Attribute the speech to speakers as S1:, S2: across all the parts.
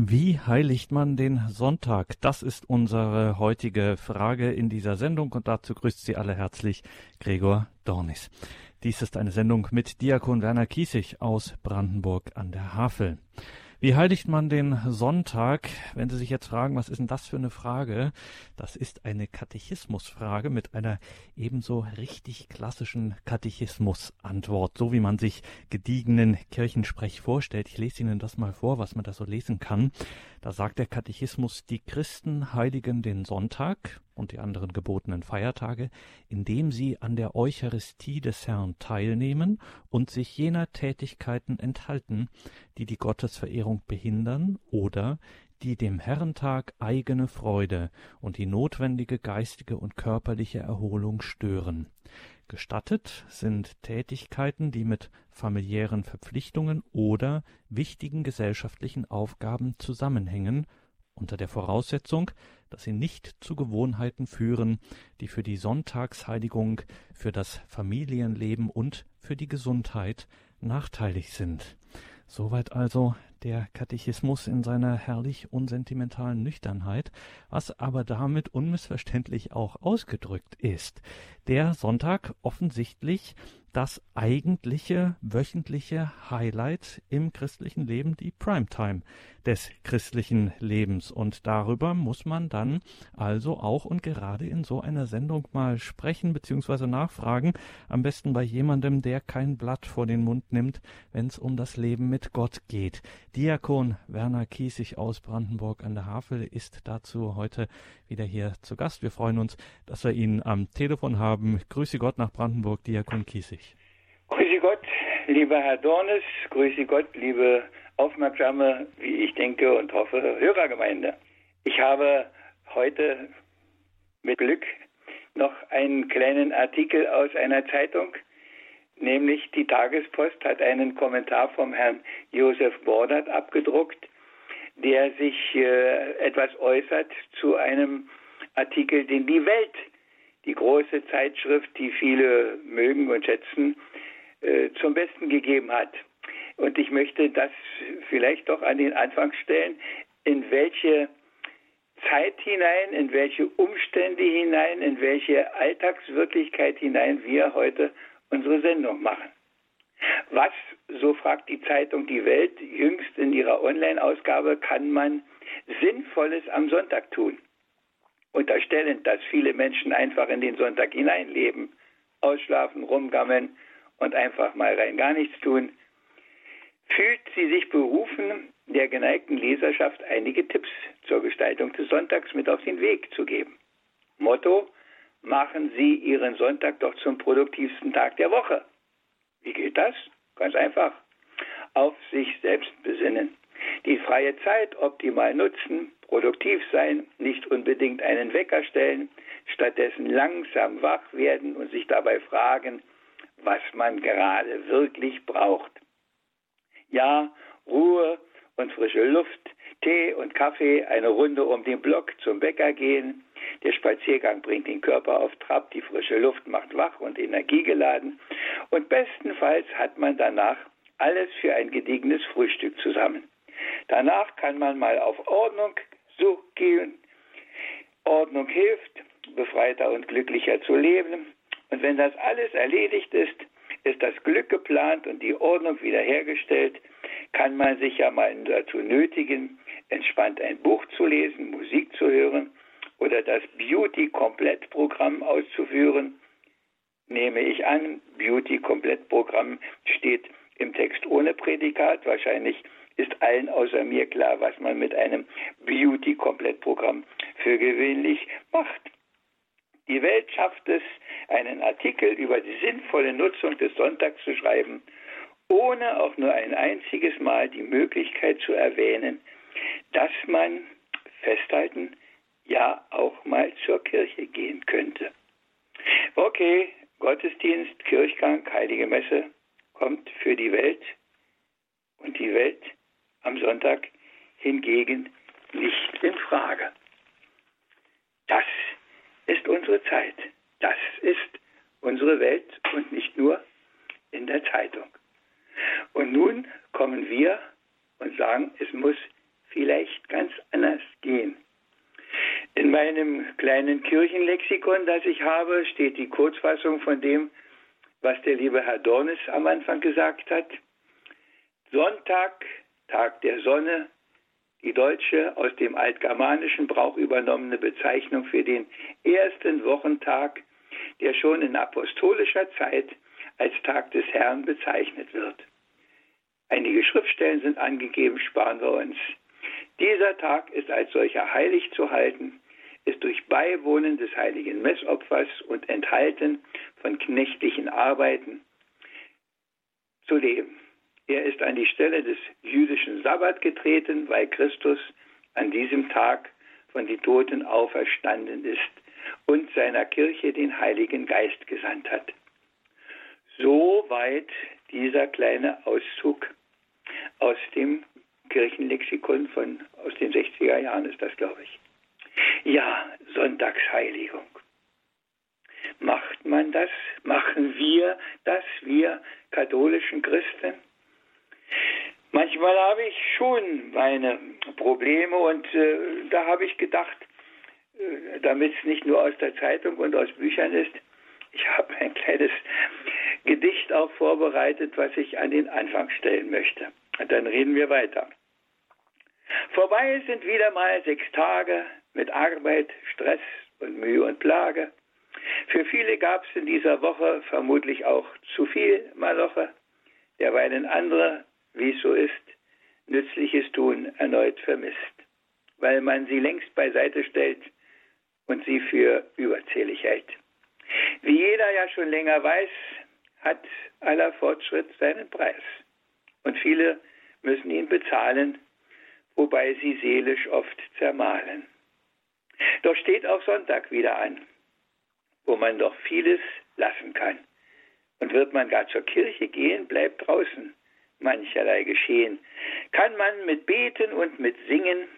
S1: Wie heiligt man den Sonntag? Das ist unsere heutige Frage in dieser Sendung und dazu grüßt Sie alle herzlich Gregor Dornis. Dies ist eine Sendung mit Diakon Werner Kiesig aus Brandenburg an der Havel. Wie heiligt man den Sonntag? Wenn Sie sich jetzt fragen, was ist denn das für eine Frage? Das ist eine Katechismusfrage mit einer ebenso richtig klassischen Katechismusantwort, so wie man sich gediegenen Kirchensprech vorstellt. Ich lese Ihnen das mal vor, was man da so lesen kann. Da sagt der Katechismus, die Christen heiligen den Sonntag und die anderen gebotenen Feiertage, indem sie an der Eucharistie des Herrn teilnehmen und sich jener Tätigkeiten enthalten, die die Gottesverehrung behindern oder die dem Herrentag eigene Freude und die notwendige geistige und körperliche Erholung stören. Gestattet sind Tätigkeiten, die mit familiären Verpflichtungen oder wichtigen gesellschaftlichen Aufgaben zusammenhängen, unter der Voraussetzung, dass sie nicht zu Gewohnheiten führen, die für die Sonntagsheiligung, für das Familienleben und für die Gesundheit nachteilig sind. Soweit also der Katechismus in seiner herrlich unsentimentalen Nüchternheit, was aber damit unmissverständlich auch ausgedrückt ist. Der Sonntag offensichtlich das eigentliche wöchentliche Highlight im christlichen Leben, die Primetime des christlichen Lebens. Und darüber muss man dann also auch und gerade in so einer Sendung mal sprechen bzw. nachfragen. Am besten bei jemandem, der kein Blatt vor den Mund nimmt, wenn es um das Leben mit Gott geht. Diakon Werner Kiesig aus Brandenburg an der Havel ist dazu heute wieder hier zu Gast. Wir freuen uns, dass wir ihn am Telefon haben. Grüße Gott nach Brandenburg, Diakon Kiesig.
S2: Grüße Gott, lieber Herr Dornes. Grüße Gott, liebe aufmerksame, wie ich denke und hoffe, Hörergemeinde. Ich habe heute mit Glück noch einen kleinen Artikel aus einer Zeitung, nämlich die Tagespost hat einen Kommentar vom Herrn Josef Bordert abgedruckt, der sich äh, etwas äußert zu einem Artikel, den die Welt, die große Zeitschrift, die viele mögen und schätzen, äh, zum Besten gegeben hat. Und ich möchte das vielleicht doch an den Anfang stellen, in welche Zeit hinein, in welche Umstände hinein, in welche Alltagswirklichkeit hinein wir heute unsere Sendung machen. Was, so fragt die Zeitung Die Welt jüngst in ihrer Online-Ausgabe, kann man Sinnvolles am Sonntag tun? Unterstellend, dass viele Menschen einfach in den Sonntag hineinleben, ausschlafen, rumgammeln und einfach mal rein gar nichts tun, fühlt sie sich berufen, der geneigten Leserschaft einige Tipps zur Gestaltung des Sonntags mit auf den Weg zu geben. Motto, machen Sie Ihren Sonntag doch zum produktivsten Tag der Woche. Wie geht das? Ganz einfach. Auf sich selbst besinnen. Die freie Zeit optimal nutzen, produktiv sein, nicht unbedingt einen Wecker stellen, stattdessen langsam wach werden und sich dabei fragen, was man gerade wirklich braucht. Ja, Ruhe und frische Luft, Tee und Kaffee, eine Runde um den Block zum Bäcker gehen. Der Spaziergang bringt den Körper auf Trab, die frische Luft macht wach und energiegeladen. Und bestenfalls hat man danach alles für ein gediegenes Frühstück zusammen. Danach kann man mal auf Ordnung so gehen. Ordnung hilft, befreiter und glücklicher zu leben. Und wenn das alles erledigt ist, ist das Glück geplant und die Ordnung wiederhergestellt, kann man sich ja mal dazu nötigen, entspannt ein Buch zu lesen, Musik zu hören oder das Beauty-Komplettprogramm auszuführen. Nehme ich an, Beauty-Komplettprogramm steht im Text ohne Prädikat. Wahrscheinlich ist allen außer mir klar, was man mit einem Beauty-Komplettprogramm für gewöhnlich macht. Die Welt schafft es, einen Artikel über die sinnvolle Nutzung des Sonntags zu schreiben, ohne auch nur ein einziges Mal die Möglichkeit zu erwähnen, dass man festhalten, ja auch mal zur Kirche gehen könnte. Okay, Gottesdienst, Kirchgang, heilige Messe kommt für die Welt und die Welt am Sonntag hingegen nicht in Frage. Das ist unsere Zeit. Das ist unsere Welt und nicht nur in der Zeitung. Und nun kommen wir und sagen, es muss vielleicht meinem kleinen Kirchenlexikon, das ich habe, steht die Kurzfassung von dem, was der liebe Herr Dornes am Anfang gesagt hat. Sonntag, Tag der Sonne, die deutsche aus dem altgermanischen Brauch übernommene Bezeichnung für den ersten Wochentag, der schon in apostolischer Zeit als Tag des Herrn bezeichnet wird. Einige Schriftstellen sind angegeben, sparen wir uns. Dieser Tag ist als solcher heilig zu halten, ist durch Beiwohnen des heiligen Messopfers und Enthalten von knechtlichen Arbeiten zu leben. Er ist an die Stelle des jüdischen Sabbat getreten, weil Christus an diesem Tag von den Toten auferstanden ist und seiner Kirche den Heiligen Geist gesandt hat. Soweit dieser kleine Auszug aus dem Kirchenlexikon von aus den 60er Jahren ist das, glaube ich. Ja, Sonntagsheiligung. Macht man das? Machen wir das, wir katholischen Christen? Manchmal habe ich schon meine Probleme und äh, da habe ich gedacht, äh, damit es nicht nur aus der Zeitung und aus Büchern ist, ich habe ein kleines Gedicht auch vorbereitet, was ich an den Anfang stellen möchte. Und dann reden wir weiter. Vorbei sind wieder mal sechs Tage mit Arbeit, Stress und Mühe und Plage. Für viele gab es in dieser Woche vermutlich auch zu viel Maloche, derweilen andere, wie es so ist, nützliches Tun erneut vermisst, weil man sie längst beiseite stellt und sie für überzählig hält. Wie jeder ja schon länger weiß, hat aller Fortschritt seinen Preis. Und viele müssen ihn bezahlen, wobei sie seelisch oft zermahlen. Doch steht auch Sonntag wieder an, wo man doch vieles lassen kann. Und wird man gar zur Kirche gehen, bleibt draußen mancherlei geschehen. Kann man mit Beten und mit Singen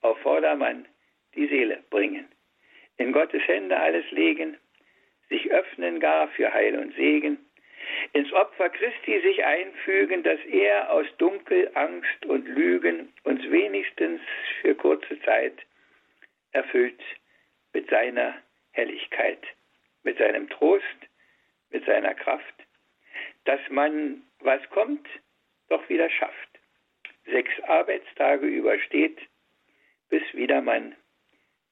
S2: auf Vordermann die Seele bringen. In Gottes Hände alles legen, sich öffnen gar für Heil und Segen, ins Opfer Christi sich einfügen, dass er aus Dunkel, Angst und Lügen uns wenigstens für kurze Zeit erfüllt mit seiner Helligkeit, mit seinem Trost, mit seiner Kraft, dass man, was kommt, doch wieder schafft, sechs Arbeitstage übersteht, bis wieder man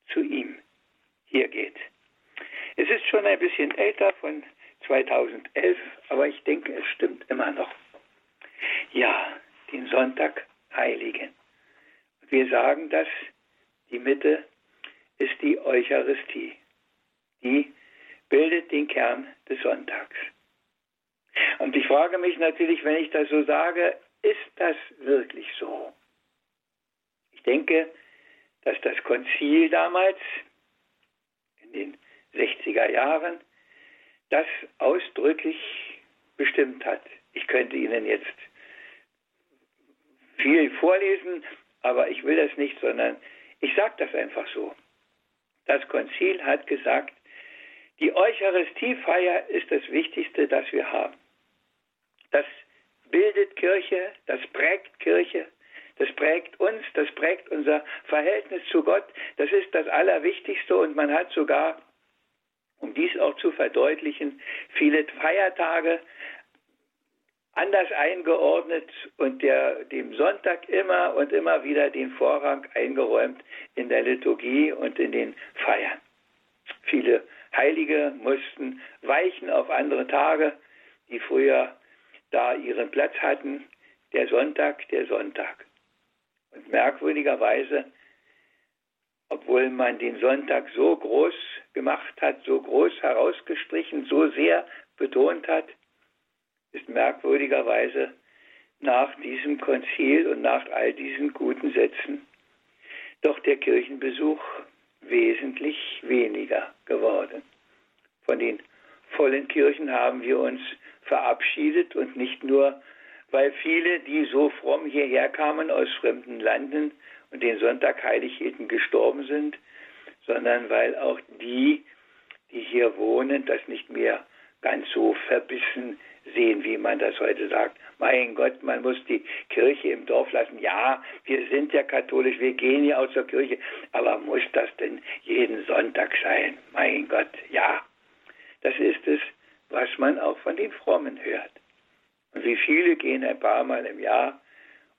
S2: zu ihm hier geht. Es ist schon ein bisschen älter von 2011, aber ich denke, es stimmt immer noch. Ja, den Sonntag heiligen. Wir sagen das, die Mitte ist die Eucharistie. Die bildet den Kern des Sonntags. Und ich frage mich natürlich, wenn ich das so sage, ist das wirklich so? Ich denke, dass das Konzil damals in den 60er Jahren das ausdrücklich bestimmt hat. Ich könnte Ihnen jetzt viel vorlesen, aber ich will das nicht, sondern ich sage das einfach so. Das Konzil hat gesagt, die Eucharistiefeier ist das Wichtigste, das wir haben. Das bildet Kirche, das prägt Kirche, das prägt uns, das prägt unser Verhältnis zu Gott. Das ist das Allerwichtigste und man hat sogar um dies auch zu verdeutlichen, viele Feiertage anders eingeordnet und der, dem Sonntag immer und immer wieder den Vorrang eingeräumt in der Liturgie und in den Feiern. Viele Heilige mussten weichen auf andere Tage, die früher da ihren Platz hatten. Der Sonntag, der Sonntag. Und merkwürdigerweise obwohl man den Sonntag so groß gemacht hat, so groß herausgestrichen, so sehr betont hat, ist merkwürdigerweise nach diesem Konzil und nach all diesen guten Sätzen doch der Kirchenbesuch wesentlich weniger geworden. Von den vollen Kirchen haben wir uns verabschiedet und nicht nur, weil viele, die so fromm hierher kamen aus fremden Landen, und den Sonntag heilig hielten, gestorben sind, sondern weil auch die, die hier wohnen, das nicht mehr ganz so verbissen sehen, wie man das heute sagt. Mein Gott, man muss die Kirche im Dorf lassen. Ja, wir sind ja katholisch, wir gehen ja aus der Kirche, aber muss das denn jeden Sonntag sein? Mein Gott, ja. Das ist es, was man auch von den Frommen hört. Und wie viele gehen ein paar Mal im Jahr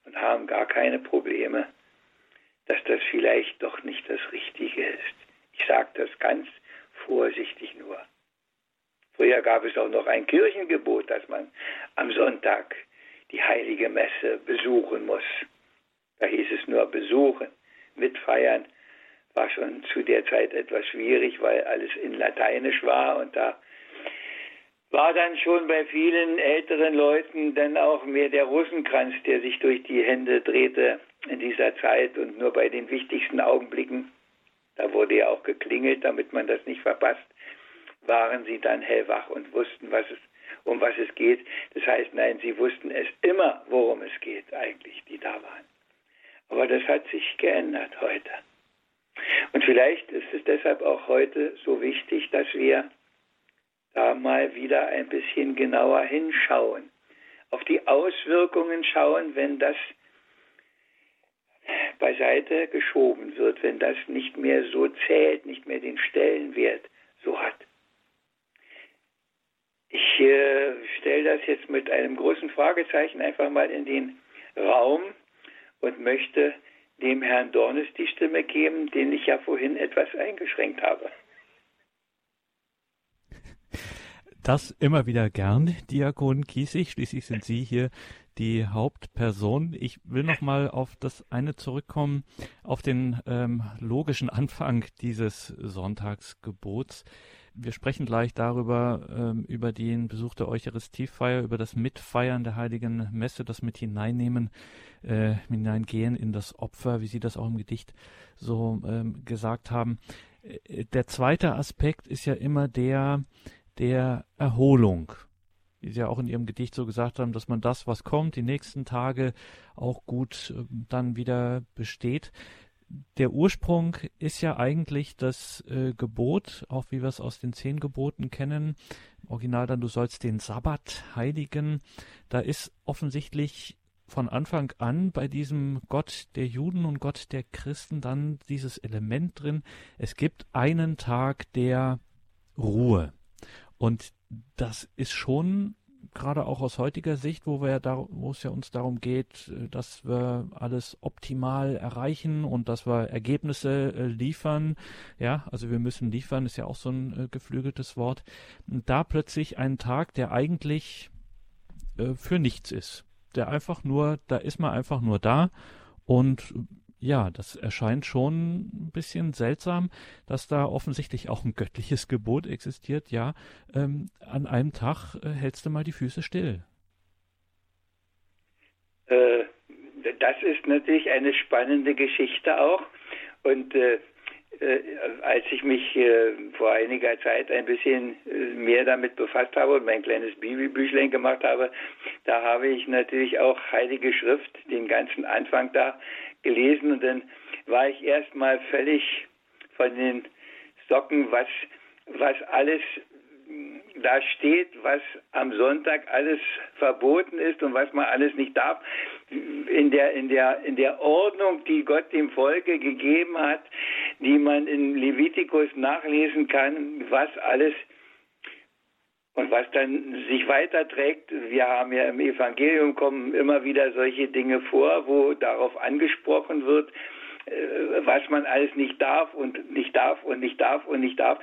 S2: und haben gar keine Probleme, dass das vielleicht doch nicht das Richtige ist. Ich sage das ganz vorsichtig nur. Früher gab es auch noch ein Kirchengebot, dass man am Sonntag die heilige Messe besuchen muss. Da hieß es nur besuchen, mitfeiern. War schon zu der Zeit etwas schwierig, weil alles in Lateinisch war und da war dann schon bei vielen älteren Leuten dann auch mehr der Rosenkranz, der sich durch die Hände drehte in dieser Zeit und nur bei den wichtigsten Augenblicken, da wurde ja auch geklingelt, damit man das nicht verpasst, waren sie dann hellwach und wussten, was es, um was es geht. Das heißt, nein, sie wussten es immer, worum es geht, eigentlich, die da waren. Aber das hat sich geändert heute. Und vielleicht ist es deshalb auch heute so wichtig, dass wir da mal wieder ein bisschen genauer hinschauen, auf die Auswirkungen schauen, wenn das beiseite geschoben wird, wenn das nicht mehr so zählt, nicht mehr den Stellenwert so hat. Ich äh, stelle das jetzt mit einem großen Fragezeichen einfach mal in den Raum und möchte dem Herrn Dornes die Stimme geben, den ich ja vorhin etwas eingeschränkt habe.
S1: Das immer wieder gern, Diakon Kiesig. Schließlich sind Sie hier die Hauptperson. Ich will noch mal auf das eine zurückkommen, auf den ähm, logischen Anfang dieses Sonntagsgebots. Wir sprechen gleich darüber, ähm, über den Besuch der Eucharistiefeier, über das Mitfeiern der Heiligen Messe, das mit hineinnehmen, äh, hineingehen in das Opfer, wie Sie das auch im Gedicht so ähm, gesagt haben. Äh, der zweite Aspekt ist ja immer der der Erholung. Wie Sie ja auch in Ihrem Gedicht so gesagt haben, dass man das, was kommt, die nächsten Tage auch gut äh, dann wieder besteht der Ursprung ist ja eigentlich das äh, Gebot, auch wie wir es aus den zehn Geboten kennen. Im Original dann, du sollst den Sabbat heiligen. Da ist offensichtlich von Anfang an bei diesem Gott der Juden und Gott der Christen dann dieses Element drin. Es gibt einen Tag der Ruhe. Und das ist schon gerade auch aus heutiger Sicht, wo wir ja da, wo es ja uns darum geht, äh, dass wir alles optimal erreichen und dass wir Ergebnisse äh, liefern. Ja, also wir müssen liefern, ist ja auch so ein äh, geflügeltes Wort. Und da plötzlich ein Tag, der eigentlich für nichts ist. Der einfach nur, da ist man einfach nur da und ja, das erscheint schon ein bisschen seltsam, dass da offensichtlich auch ein göttliches Gebot existiert. Ja, ähm, an einem Tag äh, hältst du mal die Füße still.
S2: Äh, das ist natürlich eine spannende Geschichte auch. Und äh, äh als ich mich äh, vor einiger Zeit ein bisschen äh, mehr damit befasst habe und mein kleines Bibelbüchlein gemacht habe, da habe ich natürlich auch Heilige Schrift, den ganzen Anfang da gelesen und dann war ich erstmal völlig von den Socken, was, was alles da steht, was am Sonntag alles verboten ist und was man alles nicht darf, in der, in der, in der Ordnung, die Gott dem Volke gegeben hat, die man in Levitikus nachlesen kann, was alles und was dann sich weiterträgt, wir haben ja im Evangelium kommen immer wieder solche Dinge vor, wo darauf angesprochen wird, äh, was man alles nicht darf und nicht darf und nicht darf und nicht darf.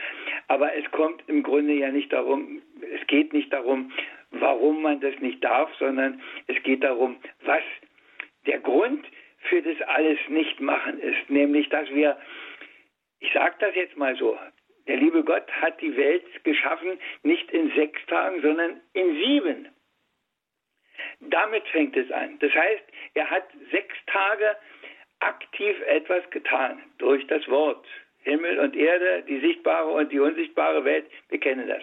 S2: Aber es kommt im Grunde ja nicht darum, es geht nicht darum, warum man das nicht darf, sondern es geht darum, was der Grund für das alles nicht machen ist. Nämlich, dass wir, ich sage das jetzt mal so, der liebe Gott hat die Welt geschaffen, nicht in sechs Tagen, sondern in sieben. Damit fängt es an. Das heißt, er hat sechs Tage aktiv etwas getan durch das Wort. Himmel und Erde, die sichtbare und die unsichtbare Welt, wir kennen das.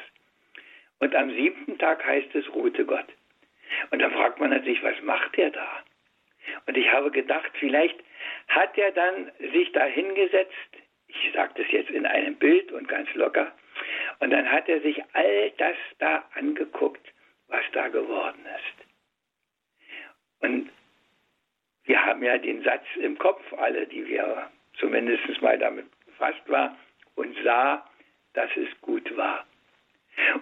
S2: Und am siebten Tag heißt es, ruhte Gott. Und dann fragt man natürlich, was macht er da? Und ich habe gedacht, vielleicht hat er dann sich da hingesetzt ich sage das jetzt in einem Bild und ganz locker. Und dann hat er sich all das da angeguckt, was da geworden ist. Und wir haben ja den Satz im Kopf, alle, die wir zumindest mal damit befasst waren, und sah, dass es gut war.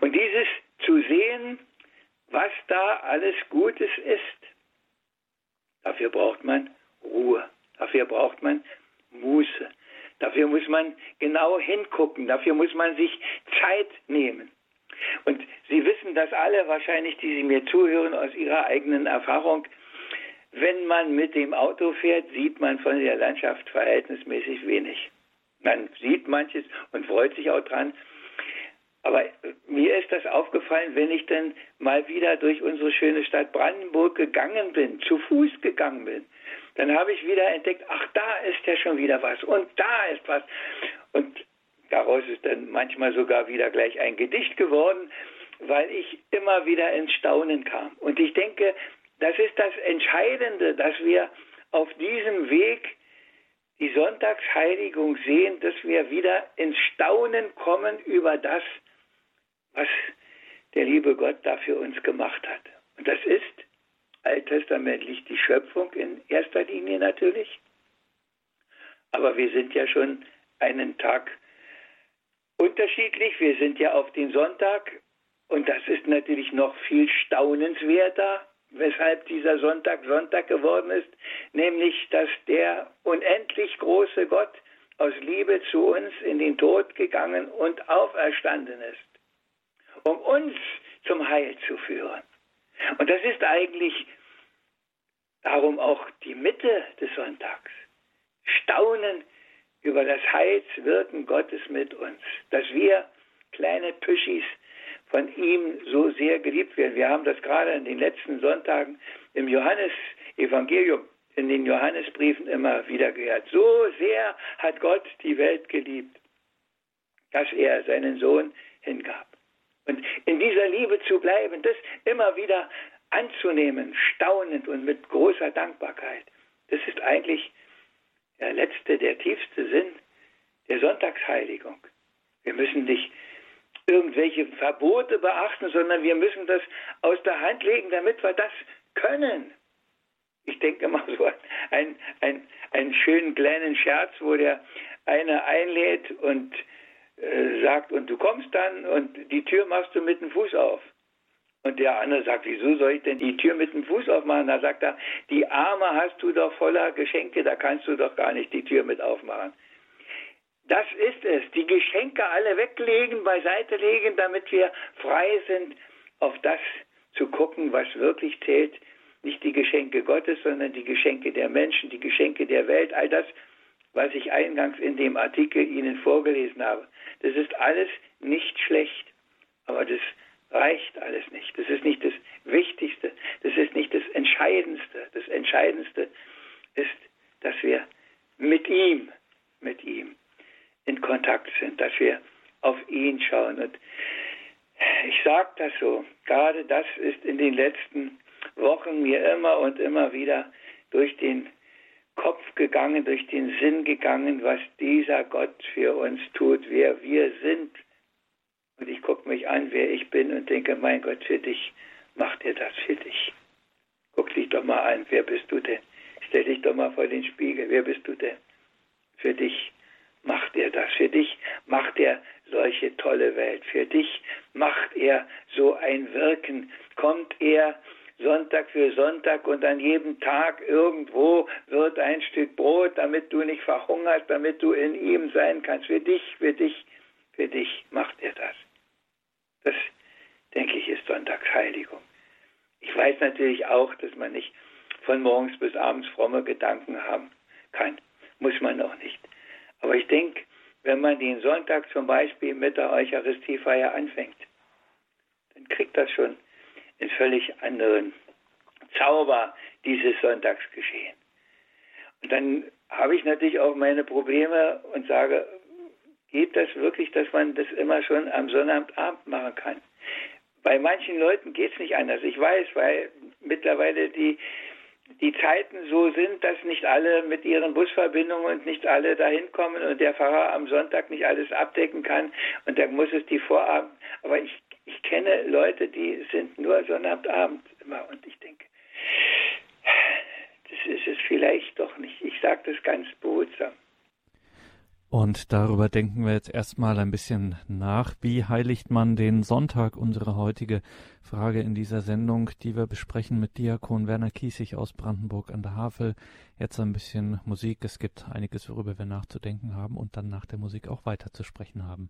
S2: Und dieses zu sehen, was da alles Gutes ist, dafür braucht man Ruhe, dafür braucht man Muße, dafür muss man genau hingucken, dafür muss man sich Zeit nehmen. Und Sie wissen das alle wahrscheinlich, die Sie mir zuhören aus Ihrer eigenen Erfahrung. Wenn man mit dem Auto fährt, sieht man von der Landschaft verhältnismäßig wenig. Man sieht manches und freut sich auch dran. Aber mir ist das aufgefallen, wenn ich dann mal wieder durch unsere schöne Stadt Brandenburg gegangen bin, zu Fuß gegangen bin, dann habe ich wieder entdeckt, ach, da ist ja schon wieder was und da ist was. Und daraus ist dann manchmal sogar wieder gleich ein Gedicht geworden, weil ich immer wieder ins Staunen kam. Und ich denke, das ist das Entscheidende, dass wir auf diesem Weg die Sonntagsheiligung sehen, dass wir wieder ins Staunen kommen über das, was der liebe Gott da für uns gemacht hat. Und das ist alttestamentlich die Schöpfung in erster Linie natürlich. Aber wir sind ja schon einen Tag unterschiedlich. Wir sind ja auf den Sonntag und das ist natürlich noch viel staunenswerter, weshalb dieser Sonntag Sonntag geworden ist, nämlich dass der unendlich große Gott aus Liebe zu uns in den Tod gegangen und auferstanden ist um uns zum Heil zu führen. Und das ist eigentlich darum auch die Mitte des Sonntags. Staunen über das Heilswirken Gottes mit uns, dass wir kleine Püschis von ihm so sehr geliebt werden. Wir haben das gerade in den letzten Sonntagen im Johannesevangelium, in den Johannesbriefen immer wieder gehört. So sehr hat Gott die Welt geliebt, dass er seinen Sohn hingab. Und in dieser Liebe zu bleiben, das immer wieder anzunehmen, staunend und mit großer Dankbarkeit, das ist eigentlich der letzte, der tiefste Sinn der Sonntagsheiligung. Wir müssen nicht irgendwelche Verbote beachten, sondern wir müssen das aus der Hand legen, damit wir das können. Ich denke mal so an einen, einen schönen kleinen Scherz, wo der eine einlädt und äh, sagt, und du kommst dann und die Tür machst du mit dem Fuß auf. Und der andere sagt, wieso soll ich denn die Tür mit dem Fuß aufmachen? Da sagt er, die Arme hast du doch voller Geschenke, da kannst du doch gar nicht die Tür mit aufmachen. Das ist es, die Geschenke alle weglegen, beiseite legen, damit wir frei sind, auf das zu gucken, was wirklich zählt. Nicht die Geschenke Gottes, sondern die Geschenke der Menschen, die Geschenke der Welt, all das, was ich eingangs in dem Artikel Ihnen vorgelesen habe. Das ist alles nicht schlecht, aber das reicht alles nicht. Das ist nicht das Wichtigste, das ist nicht das Entscheidendste. Das Entscheidendste ist, dass wir mit ihm, mit ihm in Kontakt sind, dass wir auf ihn schauen. Und ich sage das so, gerade das ist in den letzten Wochen mir immer und immer wieder durch den Kopf gegangen, durch den Sinn gegangen, was dieser Gott für uns tut, wer wir sind. Und ich gucke mich an, wer ich bin und denke, mein Gott, für dich macht er das für dich. Guck dich doch mal an, wer bist du denn? Stell dich doch mal vor den Spiegel, wer bist du denn? Für dich macht er das, für dich macht er solche tolle Welt, für dich macht er so ein Wirken, kommt er Sonntag für Sonntag und an jedem Tag irgendwo wird ein Stück Brot, damit du nicht verhungerst, damit du in ihm sein kannst. Für dich, für dich, für dich macht er das. Das, denke ich, ist Sonntagsheiligung. Ich weiß natürlich auch, dass man nicht von morgens bis abends fromme Gedanken haben kann. Muss man auch nicht. Aber ich denke, wenn man den Sonntag zum Beispiel mit der Eucharistiefeier anfängt, dann kriegt das schon in völlig anderen Zauber dieses Sonntagsgeschehen. Und dann habe ich natürlich auch meine Probleme und sage, geht das wirklich, dass man das immer schon am Sonnabendabend machen kann? Bei manchen Leuten geht es nicht anders. Ich weiß, weil mittlerweile die, die Zeiten so sind, dass nicht alle mit ihren Busverbindungen und nicht alle dahin kommen und der Pfarrer am Sonntag nicht alles abdecken kann und da muss es die Vorabend. Aber ich Ich kenne Leute, die sind nur Sonnabendabend immer und ich denke, das ist es vielleicht doch nicht. Ich sage das ganz behutsam.
S1: Und darüber denken wir jetzt erstmal ein bisschen nach. Wie heiligt man den Sonntag? Unsere heutige Frage in dieser Sendung, die wir besprechen mit Diakon Werner Kiesig aus Brandenburg an der Havel. Jetzt ein bisschen Musik. Es gibt einiges, worüber wir nachzudenken haben und dann nach der Musik auch weiter zu sprechen haben.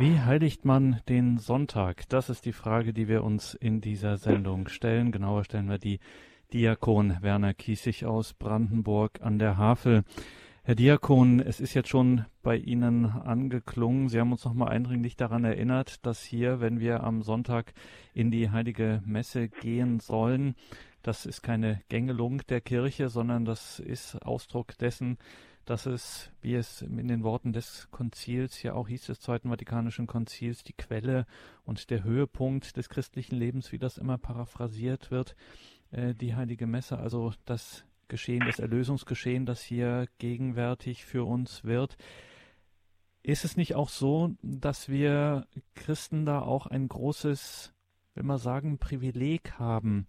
S1: Wie heiligt man den Sonntag? Das ist die Frage, die wir uns in dieser Sendung stellen. Genauer stellen wir die Diakon Werner Kiesig aus Brandenburg an der Havel. Herr Diakon, es ist jetzt schon bei Ihnen angeklungen. Sie haben uns noch mal eindringlich daran erinnert, dass hier, wenn wir am Sonntag in die heilige Messe gehen sollen, das ist keine Gängelung der Kirche, sondern das ist Ausdruck dessen, dass es, wie es in den Worten des Konzils ja auch hieß, des Zweiten Vatikanischen Konzils, die Quelle und der Höhepunkt des christlichen Lebens, wie das immer paraphrasiert wird, äh, die Heilige Messe, also das Geschehen, das Erlösungsgeschehen, das hier gegenwärtig für uns wird. Ist es nicht auch so, dass wir Christen da auch ein großes, will man sagen, Privileg haben,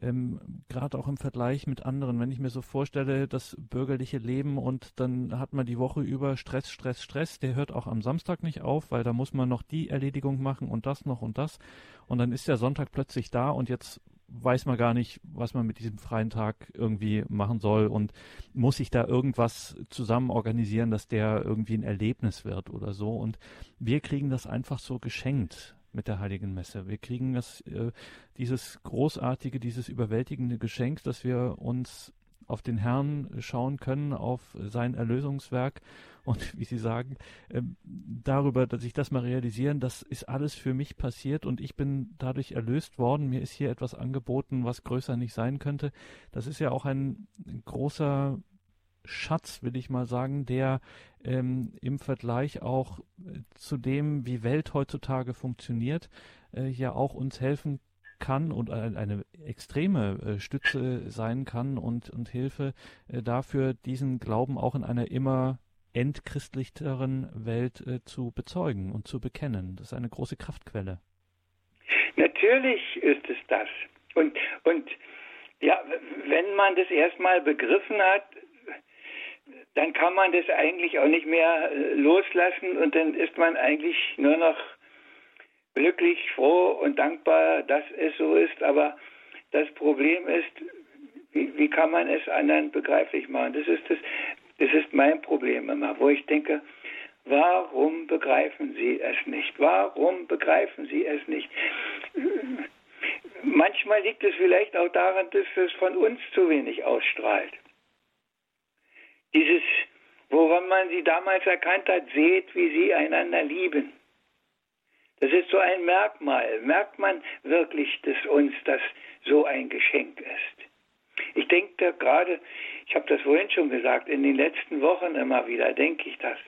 S1: ähm, gerade auch im Vergleich mit anderen, wenn ich mir so vorstelle, das bürgerliche Leben und dann hat man die Woche über Stress, Stress, Stress, der hört auch am Samstag nicht auf, weil da muss man noch die Erledigung machen und das noch und das. Und dann ist der Sonntag plötzlich da und jetzt weiß man gar nicht, was man mit diesem freien Tag irgendwie machen soll und muss sich da irgendwas zusammen organisieren, dass der irgendwie ein Erlebnis wird oder so. Und wir kriegen das einfach so geschenkt mit der Heiligen Messe. Wir kriegen das, äh, dieses großartige, dieses überwältigende Geschenk, dass wir uns auf den Herrn schauen können, auf sein Erlösungswerk und wie Sie sagen, äh, darüber, dass ich das mal realisieren, das ist alles für mich passiert und ich bin dadurch erlöst worden. Mir ist hier etwas angeboten, was größer nicht sein könnte. Das ist ja auch ein großer Schatz, will ich mal sagen, der ähm, im Vergleich auch äh, zu dem, wie Welt heutzutage funktioniert, äh, ja auch uns helfen kann und eine, extreme äh, Stütze sein kann und, und Hilfe äh, dafür, diesen Glauben auch in einer immer entchristlichteren Welt zu bezeugen und zu bekennen. Das ist eine große Kraftquelle.
S2: Natürlich ist es das. Und, und ja, wenn man das erstmal begriffen hat, dann kann man das eigentlich auch nicht mehr äh, loslassen und dann ist man eigentlich nur noch glücklich, froh und dankbar, dass es so ist. Aber das Problem ist, wie, wie kann man es anderen begreiflich machen? Das ist das, das ist mein Problem immer, wo ich denke, warum begreifen Sie es nicht? Warum begreifen Sie es nicht? Manchmal liegt es vielleicht auch daran, dass es von uns zu wenig ausstrahlt. Dieses, woran man sie damals erkannt hat, seht, wie sie einander lieben. Das ist so ein Merkmal. Merkt man wirklich, dass uns das so ein Geschenk ist. Ich denke gerade, ich habe das vorhin schon gesagt, in den letzten Wochen immer wieder denke ich das,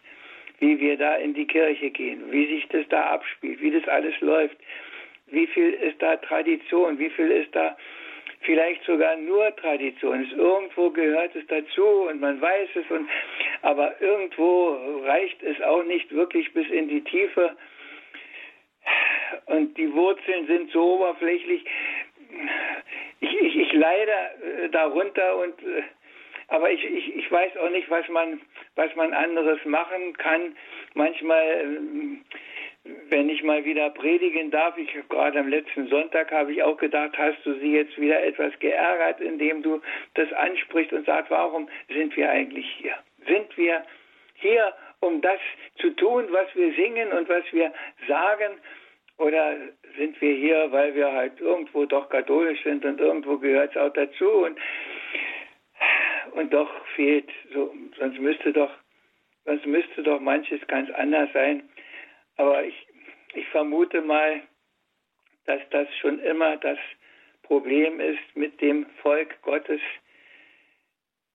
S2: wie wir da in die Kirche gehen, wie sich das da abspielt, wie das alles läuft, wie viel ist da Tradition, wie viel ist da vielleicht sogar nur Tradition ist. Irgendwo gehört es dazu und man weiß es, und, aber irgendwo reicht es auch nicht wirklich bis in die Tiefe. Und die Wurzeln sind so oberflächlich. Ich, ich, ich leide äh, darunter und äh, aber ich, ich, ich weiß auch nicht, was man, was man anderes machen kann. Manchmal ähm, wenn ich mal wieder predigen darf, ich gerade am letzten Sonntag habe ich auch gedacht, hast du sie jetzt wieder etwas geärgert, indem du das ansprichst und sagst, warum sind wir eigentlich hier? Sind wir hier, um das zu tun, was wir singen und was wir sagen? Oder sind wir hier, weil wir halt irgendwo doch katholisch sind und irgendwo gehört es auch dazu und, und doch fehlt, so, sonst müsste doch, sonst müsste doch manches ganz anders sein. Aber ich, ich vermute mal, dass das schon immer das Problem ist mit dem Volk Gottes.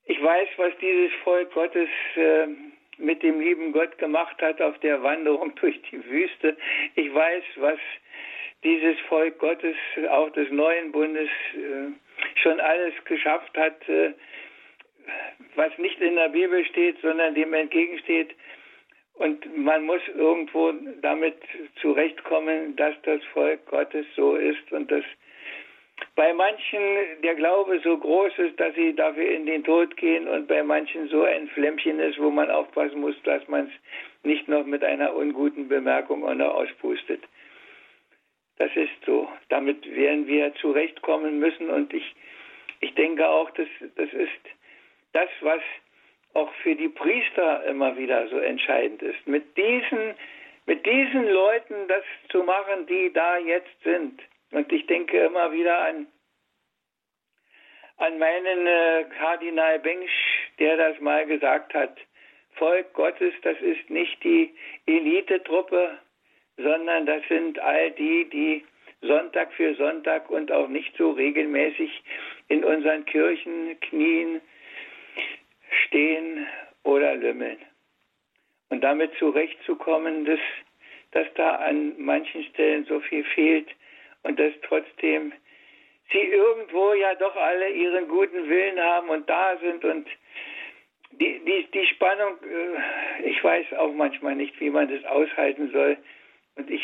S2: Ich weiß, was dieses Volk Gottes äh, mit dem lieben Gott gemacht hat auf der Wanderung durch die Wüste. Ich weiß, was dieses Volk Gottes, auch des neuen Bundes, äh, schon alles geschafft hat, äh, was nicht in der Bibel steht, sondern dem entgegensteht. Und man muss irgendwo damit zurechtkommen, dass das Volk Gottes so ist und dass bei manchen der Glaube so groß ist, dass sie dafür in den Tod gehen und bei manchen so ein Flämmchen ist, wo man aufpassen muss, dass man es nicht noch mit einer unguten Bemerkung auch auspustet. Das ist so. Damit werden wir zurechtkommen müssen und ich, ich denke auch, dass das ist das, was auch für die Priester immer wieder so entscheidend ist. Mit diesen, mit diesen Leuten das zu machen, die da jetzt sind. Und ich denke immer wieder an, an meinen äh, Kardinal Bengsch, der das mal gesagt hat. Volk Gottes, das ist nicht die Elitetruppe, sondern das sind all die, die Sonntag für Sonntag und auch nicht so regelmäßig in unseren Kirchen knien, stehen oder lümmeln. Und damit zurechtzukommen, dass, dass da an manchen Stellen so viel fehlt und dass trotzdem sie irgendwo ja doch alle ihren guten Willen haben und da sind und die, die, die Spannung, äh, ich weiß auch manchmal nicht, wie man das aushalten soll. Und ich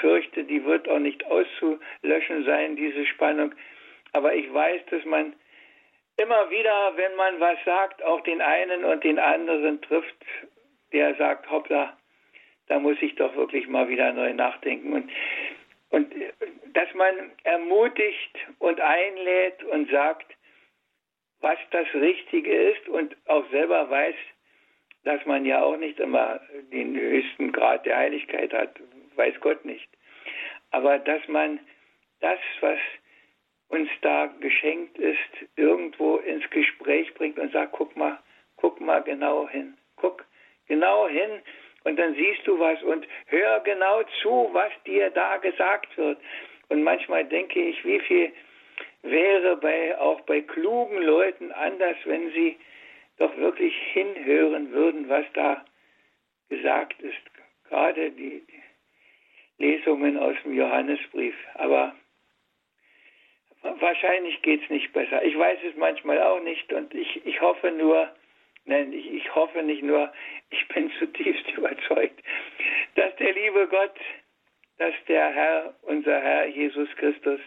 S2: fürchte, die wird auch nicht auszulöschen sein, diese Spannung. Aber ich weiß, dass man immer wieder, wenn man was sagt, auch den einen und den anderen trifft, der sagt, hoppla, da muss ich doch wirklich mal wieder neu nachdenken. Und, und dass man ermutigt und einlädt und sagt, was das Richtige ist und auch selber weiß, dass man ja auch nicht immer den höchsten Grad der Heiligkeit hat, weiß Gott nicht. Aber dass man das, was uns da geschenkt ist, irgendwo ins Gespräch bringt und sagt, guck mal, guck mal genau hin, guck genau hin und dann siehst du was und hör genau zu, was dir da gesagt wird. Und manchmal denke ich, wie viel wäre bei, auch bei klugen Leuten anders, wenn sie doch wirklich hinhören würden, was da gesagt ist. Gerade die, Lesungen aus dem Johannesbrief. Aber wahrscheinlich geht es nicht besser. Ich weiß es manchmal auch nicht und ich, ich hoffe nur, nein, ich, ich hoffe nicht nur, ich bin zutiefst überzeugt, dass der liebe Gott, dass der Herr, unser Herr Jesus Christus,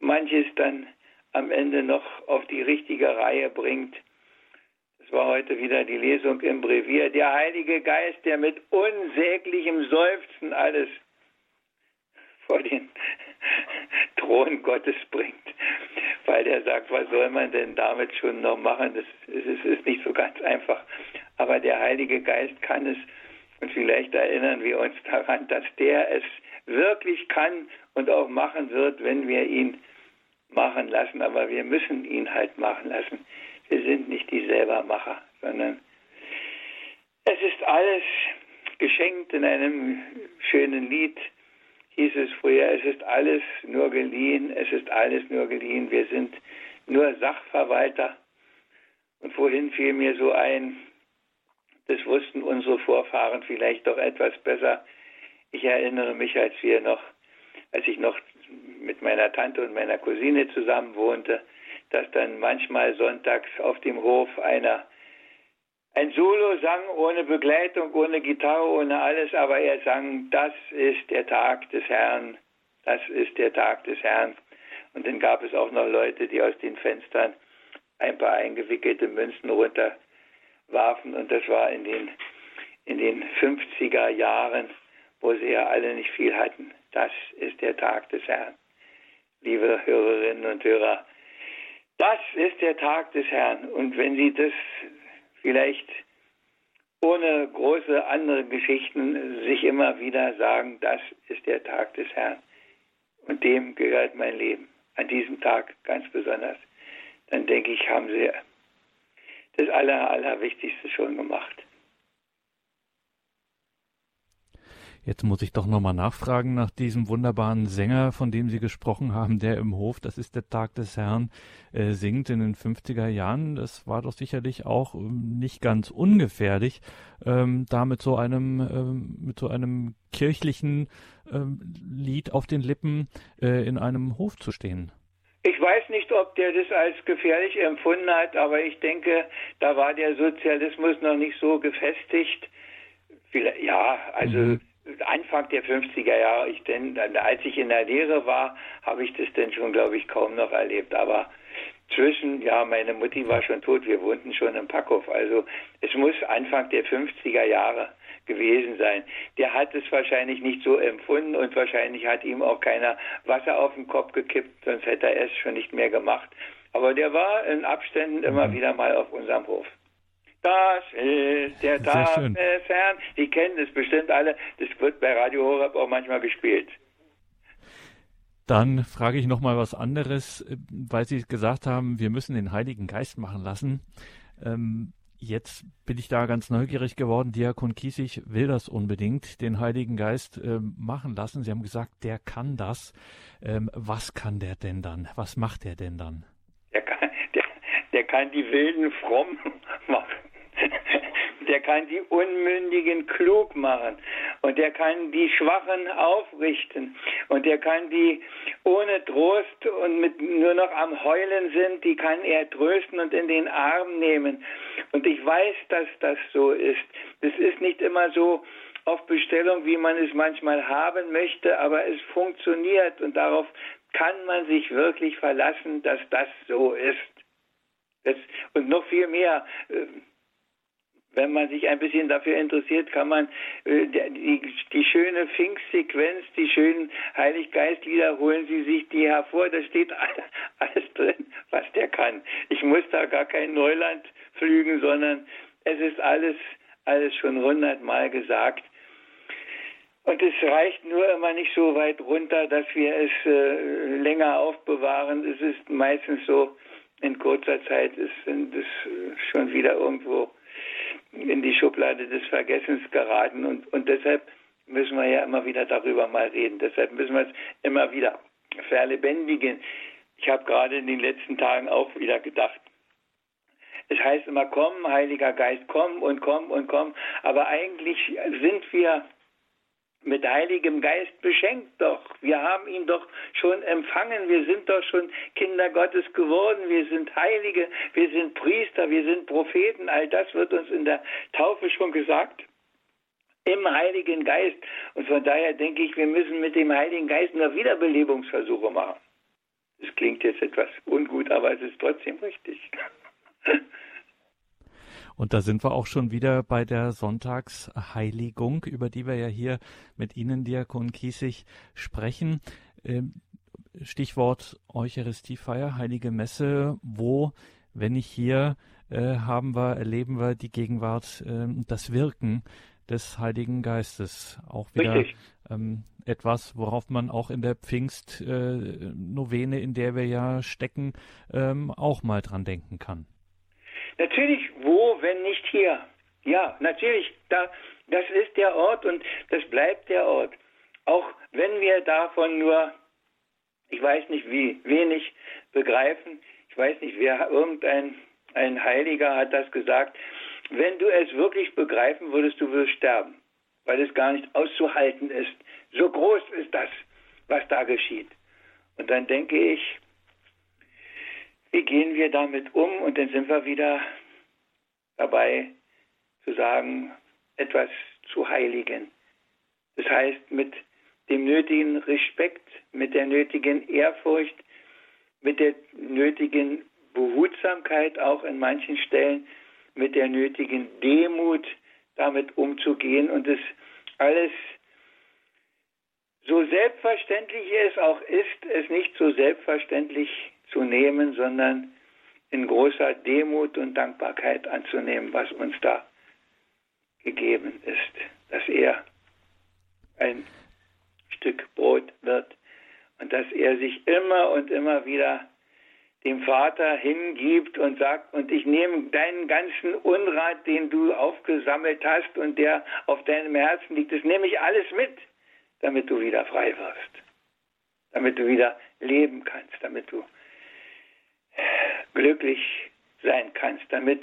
S2: manches dann am Ende noch auf die richtige Reihe bringt. Das war heute wieder die Lesung im Brevier. Der Heilige Geist, der mit unsäglichem Seufzen alles vor den Thron Gottes bringt. Weil der sagt, was soll man denn damit schon noch machen? Das ist, nicht so ganz einfach. Aber der Heilige Geist kann es. Und vielleicht erinnern wir uns daran, dass der es wirklich kann und auch machen wird, wenn wir ihn machen lassen, aber wir müssen ihn halt machen lassen. Wir sind nicht die Selbermacher, sondern es ist alles geschenkt in einem schönen Lied, hieß es früher, es ist alles nur geliehen, es ist alles nur geliehen, wir sind nur Sachverwalter. Und vorhin fiel mir so ein, das wussten unsere Vorfahren vielleicht doch etwas besser. Ich erinnere mich, als wir noch, als ich noch mit meiner Tante und meiner Cousine zusammen wohnte, dass dann manchmal sonntags auf dem Hof einer ein Solo sang ohne Begleitung, ohne Gitarre, ohne alles, aber er sang, das ist der Tag des Herrn, das ist der Tag des Herrn. Und dann gab es auch noch Leute, die aus den Fenstern ein paar eingewickelte Münzen runterwarfen und das war in den, in den 50er Jahren, wo sie ja alle nicht viel hatten. Das ist der Tag des Herrn liebe Hörerinnen und Hörer. Das ist der Tag des Herrn. Und wenn Sie das vielleicht ohne große andere Geschichten sich immer wieder sagen, das ist der Tag des Herrn. Und dem gehört mein Leben. An diesem Tag ganz besonders. Dann denke ich, haben Sie das Aller, Allerwichtigste schon gemacht.
S1: Jetzt muss ich doch nochmal nachfragen nach diesem wunderbaren Sänger, von dem Sie gesprochen haben, der im Hof, das ist der Tag des Herrn, äh, singt in den 50er Jahren. Das war doch sicherlich auch ähm, nicht ganz ungefährlich, ähm, da mit so einem, ähm, mit so einem kirchlichen ähm, Lied auf den Lippen äh, in einem Hof zu stehen.
S2: Ich weiß nicht, ob der das als gefährlich empfunden hat, aber ich denke, da war der Sozialismus noch nicht so gefestigt. Ja, also mhm. Anfang der 50er Jahre, ich denn, als ich in der Lehre war, habe ich das denn schon, glaube ich, kaum noch erlebt. Aber zwischen, ja, meine Mutti war schon tot, wir wohnten schon im Packhof. Also es muss Anfang der 50er Jahre gewesen sein. Der hat es wahrscheinlich nicht so empfunden und wahrscheinlich hat ihm auch keiner Wasser auf den Kopf gekippt, sonst hätte er es schon nicht mehr gemacht. Aber der war in Abständen immer mhm. wieder mal auf unserem Hof. Das ist der Tag des Herrn. Die kennen es bestimmt alle. Das wird bei Radio Horeb auch manchmal gespielt.
S1: Dann frage ich noch mal was anderes, weil Sie gesagt haben, wir müssen den Heiligen Geist machen lassen. Ähm, jetzt bin ich da ganz neugierig geworden. Diakon Kiesig will das unbedingt, den Heiligen Geist ähm, machen lassen. Sie haben gesagt, der kann das. Ähm, was kann der denn dann? Was macht der denn dann?
S2: Der kann, der, der kann die Wilden fromm machen der kann die Unmündigen klug machen und der kann die Schwachen aufrichten und der kann die ohne Trost und mit nur noch am Heulen sind, die kann er trösten und in den Arm nehmen. Und ich weiß, dass das so ist. Es ist nicht immer so auf Bestellung, wie man es manchmal haben möchte, aber es funktioniert und darauf kann man sich wirklich verlassen, dass das so ist. Das, und noch viel mehr. Wenn man sich ein bisschen dafür interessiert, kann man äh, die, die schöne Pfingstsequenz, die schönen Heiliggeistlieder, holen Sie sich die hervor. Da steht alles drin, was der kann. Ich muss da gar kein Neuland flügen, sondern es ist alles, alles schon hundertmal gesagt. Und es reicht nur immer nicht so weit runter, dass wir es äh, länger aufbewahren. Es ist meistens so, in kurzer Zeit ist, es äh, schon wieder irgendwo in die Schublade des Vergessens geraten und, und deshalb müssen wir ja immer wieder darüber mal reden. Deshalb müssen wir es immer wieder verlebendigen. Ich habe gerade in den letzten Tagen auch wieder gedacht, es heißt immer, komm, Heiliger Geist, komm und komm und komm. Aber eigentlich sind wir mit Heiligem Geist beschenkt doch. Wir haben ihn doch schon empfangen. Wir sind doch schon Kinder Gottes geworden. Wir sind Heilige, wir sind Priester, wir sind Propheten. All das wird uns in der Taufe schon gesagt. Im Heiligen Geist. Und von daher denke ich, wir müssen mit dem Heiligen Geist nur Wiederbelebungsversuche machen. Das klingt jetzt etwas ungut, aber es ist trotzdem richtig.
S1: Und da sind wir auch schon wieder bei der Sonntagsheiligung, über die wir ja hier mit Ihnen, Diakon Kiesig, sprechen. Ähm, Stichwort Eucharistiefeier, Heilige Messe, wo, wenn nicht hier, äh, haben wir, erleben wir die Gegenwart, äh, das Wirken des Heiligen Geistes. Auch wieder ähm, etwas, worauf man auch in der Pfingstnovene, äh, in der wir ja stecken, ähm, auch mal dran denken kann.
S2: Natürlich, wo, wenn nicht hier? Ja, natürlich, da, das ist der Ort und das bleibt der Ort. Auch wenn wir davon nur, ich weiß nicht wie, wenig begreifen, ich weiß nicht, wer, irgendein ein Heiliger hat das gesagt, wenn du es wirklich begreifen würdest, du wirst sterben, weil es gar nicht auszuhalten ist. So groß ist das, was da geschieht. Und dann denke ich, wie gehen wir damit um? Und dann sind wir wieder dabei zu sagen, etwas zu heiligen. Das heißt, mit dem nötigen Respekt, mit der nötigen Ehrfurcht, mit der nötigen Behutsamkeit auch in manchen Stellen, mit der nötigen Demut damit umzugehen und es alles so selbstverständlich es auch ist, es nicht so selbstverständlich zu nehmen, sondern in großer Demut und Dankbarkeit anzunehmen, was uns da gegeben ist, dass er ein Stück Brot wird und dass er sich immer und immer wieder dem Vater hingibt und sagt, und ich nehme deinen ganzen Unrat, den du aufgesammelt hast und der auf deinem Herzen liegt, das nehme ich alles mit, damit du wieder frei wirst, damit du wieder leben kannst, damit du glücklich sein kannst, damit,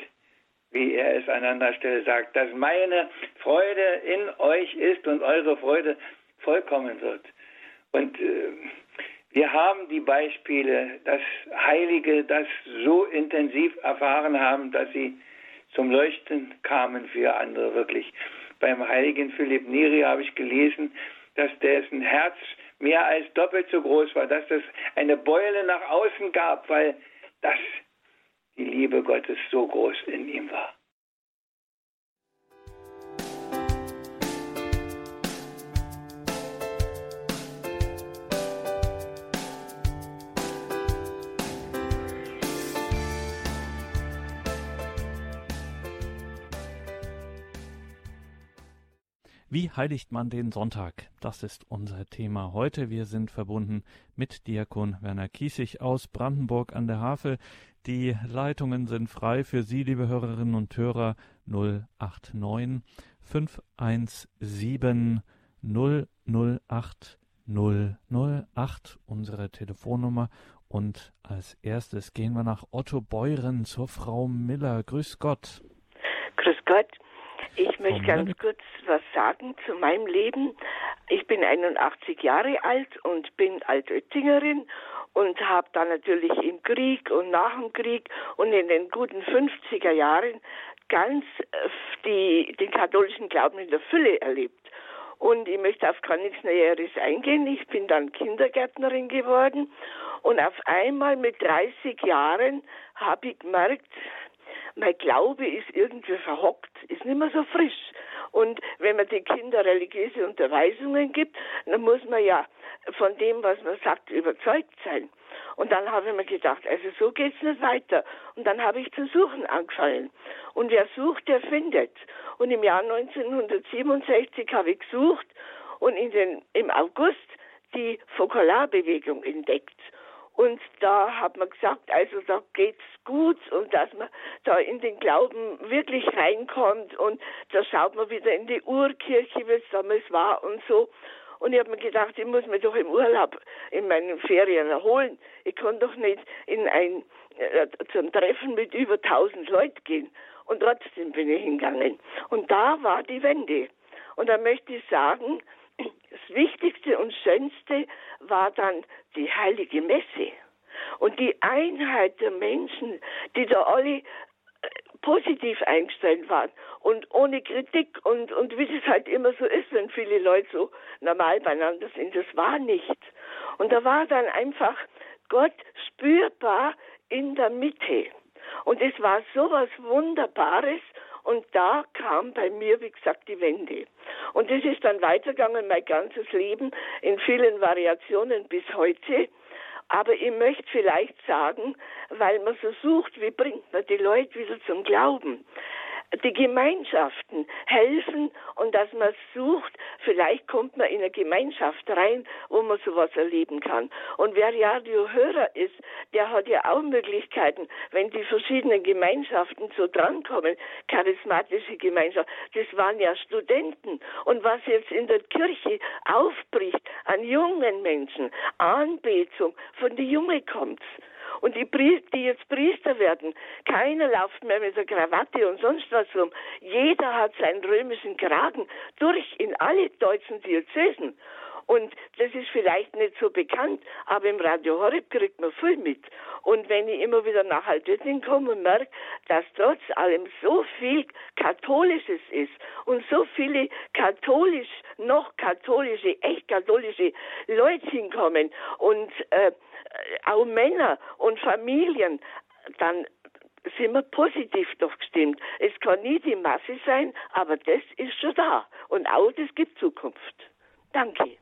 S2: wie er es an anderer Stelle sagt, dass meine Freude in euch ist und eure Freude vollkommen wird. Und äh, wir haben die Beispiele, dass Heilige das so intensiv erfahren haben, dass sie zum Leuchten kamen für andere wirklich. Beim heiligen Philipp Neri habe ich gelesen, dass dessen Herz mehr als doppelt so groß war, dass es eine Beule nach außen gab, weil das die Liebe Gottes so groß in ihm war.
S1: Wie heiligt man den Sonntag? Das ist unser Thema heute. Wir sind verbunden mit Diakon Werner Kiesig aus Brandenburg an der Havel. Die Leitungen sind frei für Sie, liebe Hörerinnen und Hörer. 089 517 008 008, unsere Telefonnummer. Und als erstes gehen wir nach Otto Beuren zur Frau Miller. Grüß Gott.
S3: Grüß Gott. Ich möchte ganz kurz was sagen zu meinem Leben. Ich bin 81 Jahre alt und bin Altöttingerin und habe dann natürlich im Krieg und nach dem Krieg und in den guten 50er Jahren ganz äh, die, den katholischen Glauben in der Fülle erlebt. Und ich möchte auf gar nichts Näheres eingehen. Ich bin dann Kindergärtnerin geworden und auf einmal mit 30 Jahren habe ich gemerkt, mein Glaube ist irgendwie verhockt, ist nicht mehr so frisch. Und wenn man den Kindern religiöse Unterweisungen gibt, dann muss man ja von dem, was man sagt, überzeugt sein. Und dann habe ich mir gedacht, also so geht's nicht weiter. Und dann habe ich zu suchen angefangen. Und wer sucht, der findet. Und im Jahr 1967 habe ich gesucht und in den, im August die Fokularbewegung entdeckt. Und da hat man gesagt, also da geht's gut und dass man da in den Glauben wirklich reinkommt und da schaut man wieder in die Urkirche, wie es damals war und so. Und ich habe mir gedacht, ich muss mich doch im Urlaub in meinen Ferien erholen. Ich kann doch nicht in ein äh, zum Treffen mit über 1000 Leuten gehen. Und trotzdem bin ich hingegangen. Und da war die Wende. Und da möchte ich sagen, das Wichtigste und Schönste war dann die heilige Messe und die Einheit der Menschen, die da alle äh, positiv eingestellt waren und ohne Kritik und, und wie das halt immer so ist, wenn viele Leute so normal beieinander sind, das war nicht. Und da war dann einfach Gott spürbar in der Mitte. Und es war so was Wunderbares und da kam bei mir, wie gesagt, die Wende. Und das ist dann weitergegangen mein ganzes Leben in vielen Variationen bis heute. Aber ich möchte vielleicht sagen, weil man so sucht, wie bringt man die Leute wieder zum Glauben die Gemeinschaften helfen und dass man sucht, vielleicht kommt man in eine Gemeinschaft rein, wo man sowas erleben kann. Und wer Radiohörer ist, der hat ja auch Möglichkeiten, wenn die verschiedenen Gemeinschaften so drankommen, charismatische Gemeinschaft, das waren ja Studenten. Und was jetzt in der Kirche aufbricht an jungen Menschen, Anbetung, von den Jungen kommt's. Und die, die jetzt Priester werden, keiner läuft mehr mit der Krawatte und sonst was rum. Jeder hat seinen römischen Kragen durch in alle deutschen Diözesen. Und das ist vielleicht nicht so bekannt, aber im Radio Horeb kriegt man viel mit. Und wenn ich immer wieder nach Altötting komme und merke, dass trotz allem so viel Katholisches ist und so viele katholisch, noch katholische, echt katholische Leute hinkommen und äh, auch Männer und Familien, dann sind wir positiv doch gestimmt. Es kann nie die Masse sein, aber das ist schon da. Und auch das gibt Zukunft. Danke.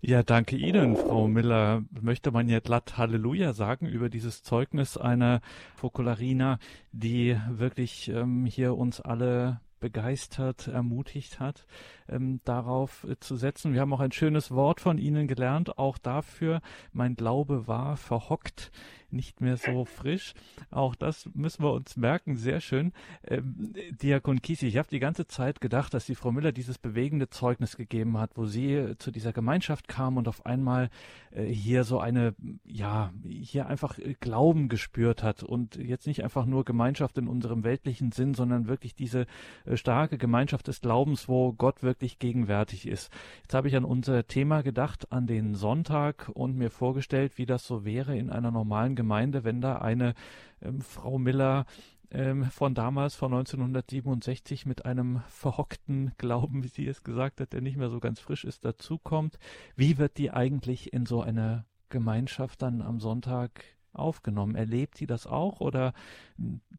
S1: Ja, danke Ihnen, Frau Miller. Möchte man ja glatt Halleluja sagen über dieses Zeugnis einer Fokularina, die wirklich ähm, hier uns alle begeistert, ermutigt hat, ähm, darauf äh, zu setzen. Wir haben auch ein schönes Wort von Ihnen gelernt, auch dafür. Mein Glaube war verhockt nicht mehr so frisch. Auch das müssen wir uns merken. Sehr schön. Ähm, Diakon Kiesi, ich habe die ganze Zeit gedacht, dass die Frau Müller dieses bewegende Zeugnis gegeben hat, wo sie äh, zu dieser Gemeinschaft kam und auf einmal äh, hier so eine, ja, hier einfach äh, Glauben gespürt hat und jetzt nicht einfach nur Gemeinschaft in unserem weltlichen Sinn, sondern wirklich diese äh, starke Gemeinschaft des Glaubens, wo Gott wirklich gegenwärtig ist. Jetzt habe ich an unser Thema gedacht, an den Sonntag und mir vorgestellt, wie das so wäre in einer normalen Gemeinde, wenn da eine ähm, Frau Miller ähm, von damals, von 1967, mit einem verhockten Glauben, wie sie es gesagt hat, der nicht mehr so ganz frisch ist, dazukommt. Wie wird die eigentlich in so einer Gemeinschaft dann am Sonntag aufgenommen? Erlebt sie das auch oder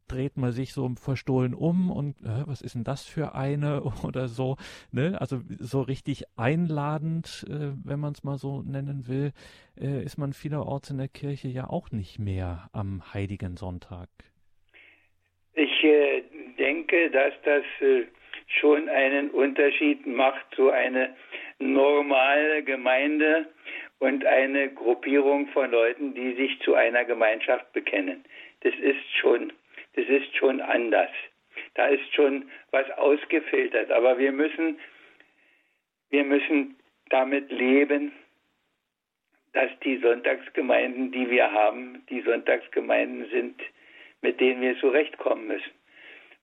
S1: dreht man sich so verstohlen um und äh, was ist denn das für eine oder so? Ne? Also so richtig einladend, äh, wenn man es mal so nennen will, äh, ist man vielerorts in der Kirche ja auch nicht mehr am Heiligen Sonntag.
S2: Ich äh, denke, dass das äh, schon einen Unterschied macht, so eine normale Gemeinde und eine Gruppierung von Leuten, die sich zu einer Gemeinschaft bekennen. Das ist schon, das ist schon anders. Da ist schon was ausgefiltert. Aber wir müssen, wir müssen damit leben, dass die Sonntagsgemeinden, die wir haben, die Sonntagsgemeinden sind, mit denen wir zurechtkommen müssen.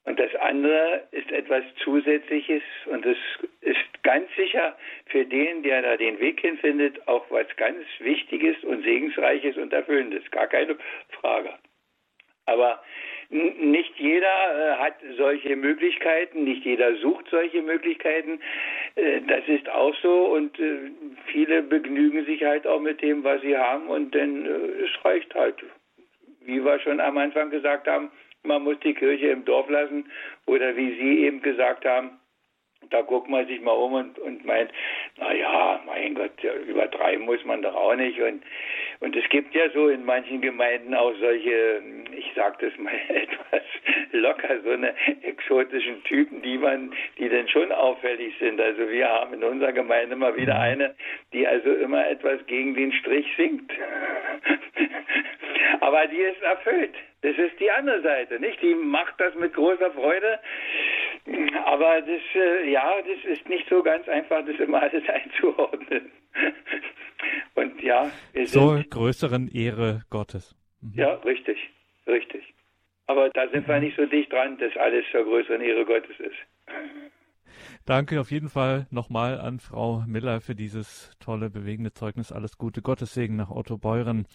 S2: Und das andere ist etwas Zusätzliches und es ist ganz sicher für den, der da den Weg hinfindet, auch was ganz Wichtiges und Segensreiches und Erfüllendes. Gar keine Frage. Aber nicht jeder äh, hat solche Möglichkeiten, nicht jeder sucht solche Möglichkeiten. Äh, das ist auch so und äh, viele begnügen sich halt auch mit dem, was sie haben und dann es reicht halt. Wie wir schon am Anfang gesagt haben, man muss die Kirche im Dorf lassen oder wie Sie eben gesagt haben, da guckt man sich mal um und, und meint, na ja, mein Gott, übertreiben muss man doch auch nicht. Und, und es gibt ja so in manchen Gemeinden auch solche, ich sag das mal etwas locker, so eine exotischen Typen, die man, die dann schon auffällig sind. Also wir haben in unserer Gemeinde mal wieder mhm. eine, die also immer etwas gegen den Strich singt. Aber die ist erfüllt. Das ist die andere Seite, nicht? Die macht das mit großer Freude. Aber das, äh, ja, das ist nicht so ganz einfach, das immer alles einzuordnen. Und ja,
S1: zur größeren Ehre Gottes.
S2: Mhm. Ja, richtig, richtig. Aber da sind mhm. wir nicht so dicht dran, dass alles zur größeren Ehre Gottes ist.
S1: Danke auf jeden Fall nochmal an Frau Miller für dieses tolle, bewegende Zeugnis. Alles Gute, Gottes Segen nach Otto Beuren.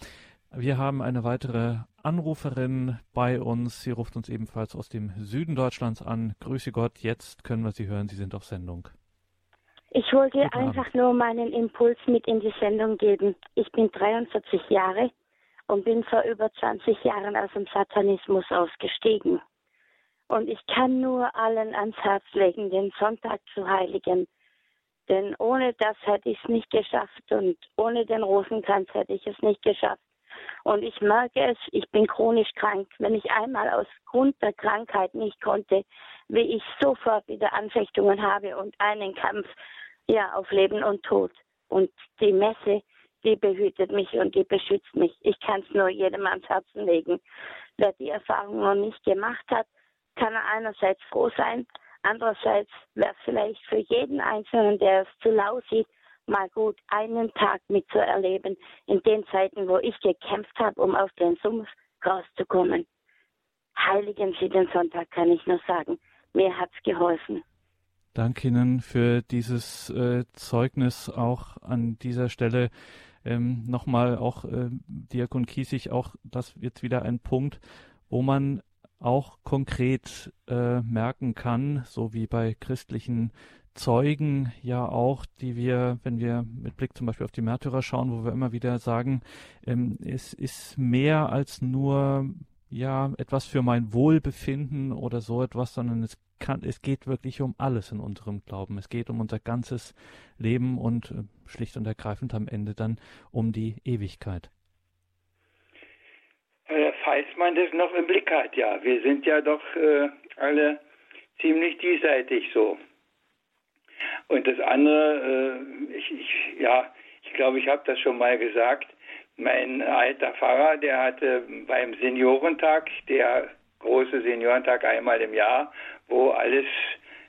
S1: Wir haben eine weitere Anruferin bei uns. Sie ruft uns ebenfalls aus dem Süden Deutschlands an. Grüße Gott, jetzt können wir Sie hören. Sie sind auf Sendung.
S4: Ich wollte einfach nur meinen Impuls mit in die Sendung geben. Ich bin 43 Jahre und bin vor über 20 Jahren aus dem Satanismus ausgestiegen. Und ich kann nur allen ans Herz legen, den Sonntag zu heiligen. Denn ohne das hätte ich es nicht geschafft und ohne den Rosenkranz hätte ich es nicht geschafft. Und ich merke es, ich bin chronisch krank. Wenn ich einmal aus Grund der Krankheit nicht konnte, wie ich sofort wieder Anfechtungen habe und einen Kampf ja auf Leben und Tod. Und die Messe, die behütet mich und die beschützt mich. Ich kann es nur jedem ans Herzen legen. Wer die Erfahrung noch nicht gemacht hat, kann er einerseits froh sein, andererseits wäre es vielleicht für jeden Einzelnen, der es zu lau sieht, mal gut einen Tag mitzuerleben, in den Zeiten, wo ich gekämpft habe, um aus den Sumpf rauszukommen. Heiligen Sie den Sonntag, kann ich nur sagen. Mir hat's geholfen.
S1: Danke Ihnen für dieses äh, Zeugnis auch an dieser Stelle. Ähm, Nochmal auch äh, Diakon Kiesig, auch das jetzt wieder ein Punkt, wo man auch konkret äh, merken kann, so wie bei christlichen Zeugen ja auch, die wir, wenn wir mit Blick zum Beispiel auf die Märtyrer schauen, wo wir immer wieder sagen, ähm, es ist mehr als nur ja etwas für mein Wohlbefinden oder so etwas, sondern es kann, es geht wirklich um alles in unserem Glauben. Es geht um unser ganzes Leben und äh, schlicht und ergreifend am Ende dann um die Ewigkeit.
S2: Äh, falls man das noch im Blick hat, ja. Wir sind ja doch äh, alle ziemlich diesseitig so. Und das andere, äh, ich, ich, ja, ich glaube, ich habe das schon mal gesagt. Mein alter Pfarrer, der hatte beim Seniorentag, der große Seniorentag einmal im Jahr, wo alles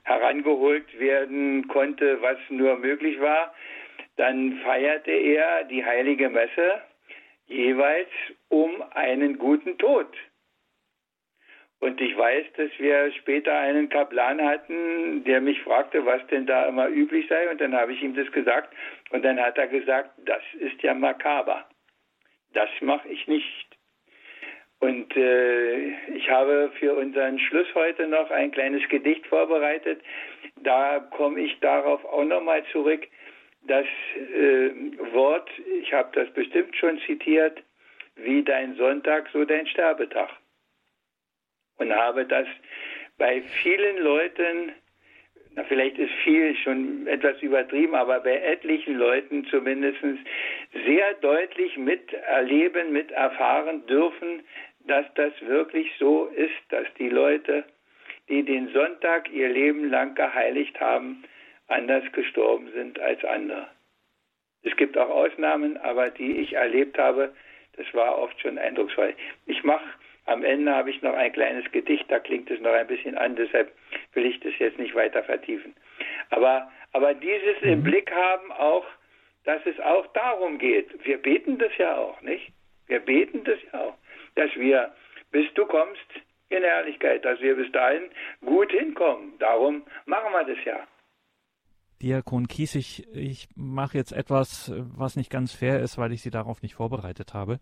S2: herangeholt werden konnte, was nur möglich war, dann feierte er die heilige Messe jeweils um einen guten Tod. Und ich weiß, dass wir später einen Kaplan hatten, der mich fragte, was denn da immer üblich sei. Und dann habe ich ihm das gesagt. Und dann hat er gesagt, das ist ja makaber. Das mache ich nicht. Und äh, ich habe für unseren Schluss heute noch ein kleines Gedicht vorbereitet. Da komme ich darauf auch nochmal zurück. Das äh, Wort, ich habe das bestimmt schon zitiert, wie dein Sonntag, so dein Sterbetag und habe das bei vielen Leuten, na vielleicht ist viel schon etwas übertrieben, aber bei etlichen Leuten zumindest sehr deutlich miterleben, miterfahren dürfen, dass das wirklich so ist, dass die Leute, die den Sonntag ihr Leben lang geheiligt haben, anders gestorben sind als andere. Es gibt auch Ausnahmen, aber die ich erlebt habe, das war oft schon eindrucksvoll. Ich mache am Ende habe ich noch ein kleines Gedicht, da klingt es noch ein bisschen an, deshalb will ich das jetzt nicht weiter vertiefen. Aber, aber dieses mhm. im Blick haben auch, dass es auch darum geht. Wir beten das ja auch, nicht? Wir beten das ja auch, dass wir, bis du kommst, in Ehrlichkeit, dass wir bis dahin gut hinkommen. Darum machen wir das ja.
S1: Diakon Kiesig, ich mache jetzt etwas, was nicht ganz fair ist, weil ich Sie darauf nicht vorbereitet habe.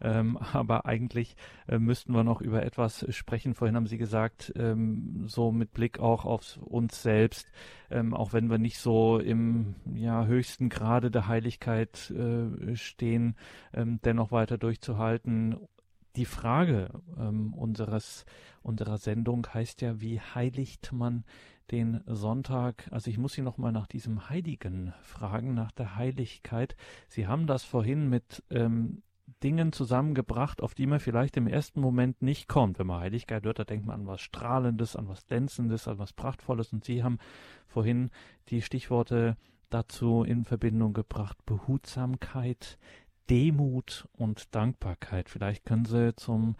S1: Ähm, aber eigentlich äh, müssten wir noch über etwas sprechen. Vorhin haben Sie gesagt, ähm, so mit Blick auch auf uns selbst, ähm, auch wenn wir nicht so im ja, höchsten Grade der Heiligkeit äh, stehen, ähm, dennoch weiter durchzuhalten. Die Frage ähm, unseres, unserer Sendung heißt ja, wie heiligt man den Sonntag. Also ich muss Sie noch mal nach diesem Heiligen fragen, nach der Heiligkeit. Sie haben das vorhin mit ähm, Dingen zusammengebracht, auf die man vielleicht im ersten Moment nicht kommt. Wenn man Heiligkeit hört, da denkt man an was Strahlendes, an was Glänzendes, an was Prachtvolles. Und Sie haben vorhin die Stichworte dazu in Verbindung gebracht. Behutsamkeit, Demut und Dankbarkeit. Vielleicht können Sie zum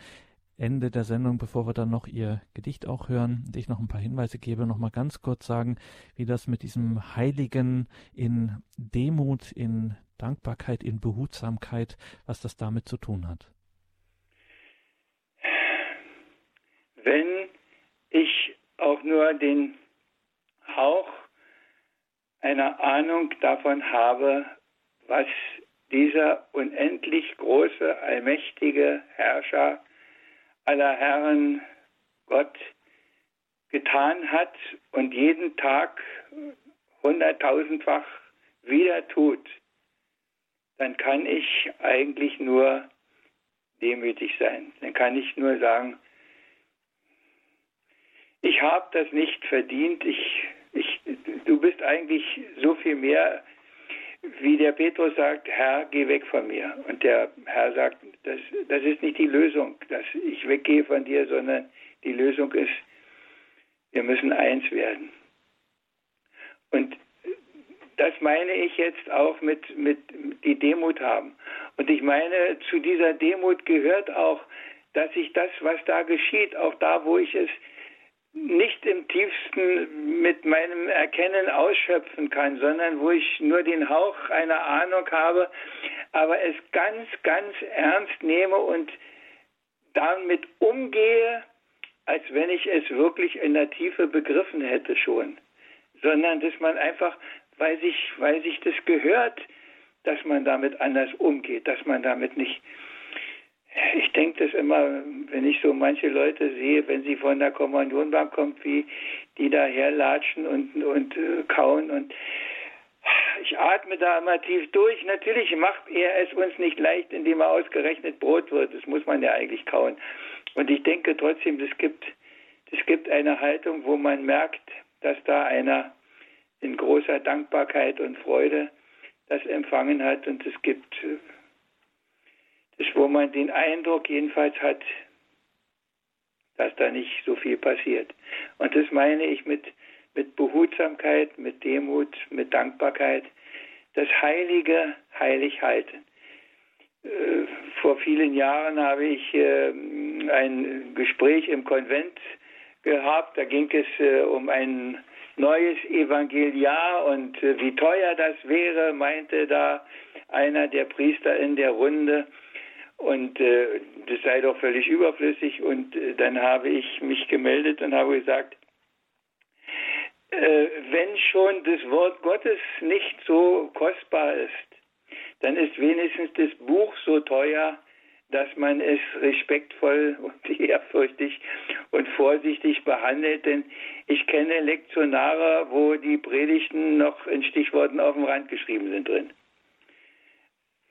S1: Ende der Sendung, bevor wir dann noch Ihr Gedicht auch hören und ich noch ein paar Hinweise gebe, noch mal ganz kurz sagen, wie das mit diesem Heiligen in Demut, in Dankbarkeit, in Behutsamkeit, was das damit zu tun hat.
S2: Wenn ich auch nur den Hauch einer Ahnung davon habe, was dieser unendlich große, allmächtige Herrscher aller Herren Gott getan hat und jeden Tag hunderttausendfach wieder tut, dann kann ich eigentlich nur demütig sein. Dann kann ich nur sagen, ich habe das nicht verdient, ich, ich, du bist eigentlich so viel mehr wie der Petrus sagt, Herr, geh weg von mir. Und der Herr sagt, das, das ist nicht die Lösung, dass ich weggehe von dir, sondern die Lösung ist, wir müssen eins werden. Und das meine ich jetzt auch mit, mit die Demut haben. Und ich meine, zu dieser Demut gehört auch, dass ich das, was da geschieht, auch da, wo ich es nicht im tiefsten mit meinem Erkennen ausschöpfen kann, sondern wo ich nur den Hauch einer Ahnung habe, aber es ganz, ganz ernst nehme und damit umgehe, als wenn ich es wirklich in der Tiefe begriffen hätte schon, sondern dass man einfach, weil sich, weil sich das gehört, dass man damit anders umgeht, dass man damit nicht ich denke das immer, wenn ich so manche Leute sehe, wenn sie von der Kommunionbank kommt, wie die da herlatschen und, und äh, kauen und ich atme da immer tief durch. Natürlich macht er es uns nicht leicht, indem er ausgerechnet Brot wird. Das muss man ja eigentlich kauen. Und ich denke trotzdem, es gibt, gibt eine Haltung, wo man merkt, dass da einer in großer Dankbarkeit und Freude das empfangen hat. Und es gibt äh, wo man den Eindruck jedenfalls hat, dass da nicht so viel passiert. Und das meine ich mit, mit Behutsamkeit, mit Demut, mit Dankbarkeit, das Heilige heilig halten. Äh, vor vielen Jahren habe ich äh, ein Gespräch im Konvent gehabt. Da ging es äh, um ein neues Evangeliar und wie teuer das wäre, meinte da einer der Priester in der Runde. Und äh, das sei doch völlig überflüssig. Und äh, dann habe ich mich gemeldet und habe gesagt, äh, wenn schon das Wort Gottes nicht so kostbar ist, dann ist wenigstens das Buch so teuer, dass man es respektvoll und ehrfürchtig und vorsichtig behandelt. Denn ich kenne Lektionare, wo die Predigten noch in Stichworten auf dem Rand geschrieben sind drin.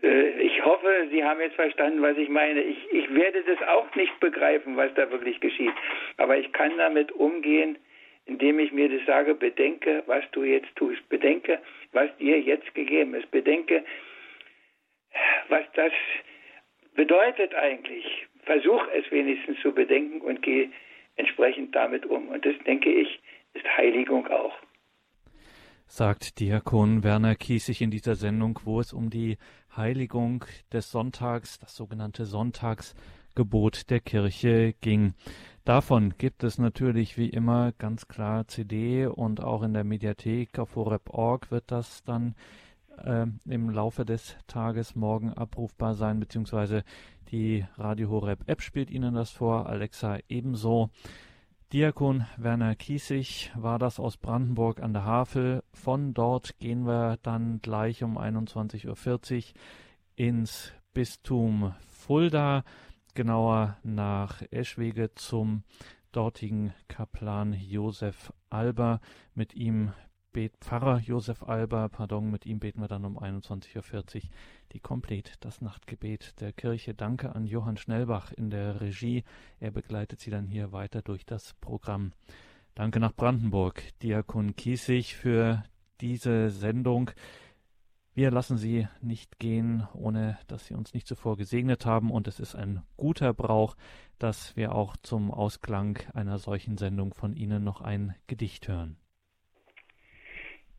S2: Äh, ich hoffe, Sie haben jetzt verstanden, was ich meine. Ich, ich werde das auch nicht begreifen, was da wirklich geschieht. Aber ich kann damit umgehen, indem ich mir das sage, bedenke, was du jetzt tust. Bedenke, was dir jetzt gegeben ist. Bedenke, was das bedeutet eigentlich. Versuch es wenigstens zu bedenken und geh entsprechend damit um. Und das, denke ich, ist Heiligung auch.
S1: Sagt Diakon Werner Kiesig in dieser Sendung, wo es um die Heiligung des Sonntags, das sogenannte Sonntagsgebot der Kirche ging. Davon gibt es natürlich wie immer ganz klar CD und auch in der Mediathek auf horeb.org wird das dann äh, im Laufe des Tages morgen abrufbar sein, beziehungsweise die Radio Horeb App spielt Ihnen das vor, Alexa ebenso. Diakon Werner Kiesig war das aus Brandenburg an der Havel. Von dort gehen wir dann gleich um 21.40 Uhr ins Bistum Fulda genauer nach Eschwege zum dortigen Kaplan Josef Alber. Mit ihm bet Pfarrer Josef Alber, pardon, mit ihm beten wir dann um 21.40 Uhr die Komplett, das Nachtgebet der Kirche. Danke an Johann Schnellbach in der Regie. Er begleitet Sie dann hier weiter durch das Programm. Danke nach Brandenburg, Diakon Kiesig, für diese Sendung. Wir lassen Sie nicht gehen, ohne dass Sie uns nicht zuvor gesegnet haben. Und es ist ein guter Brauch, dass wir auch zum Ausklang einer solchen Sendung von Ihnen noch ein Gedicht hören.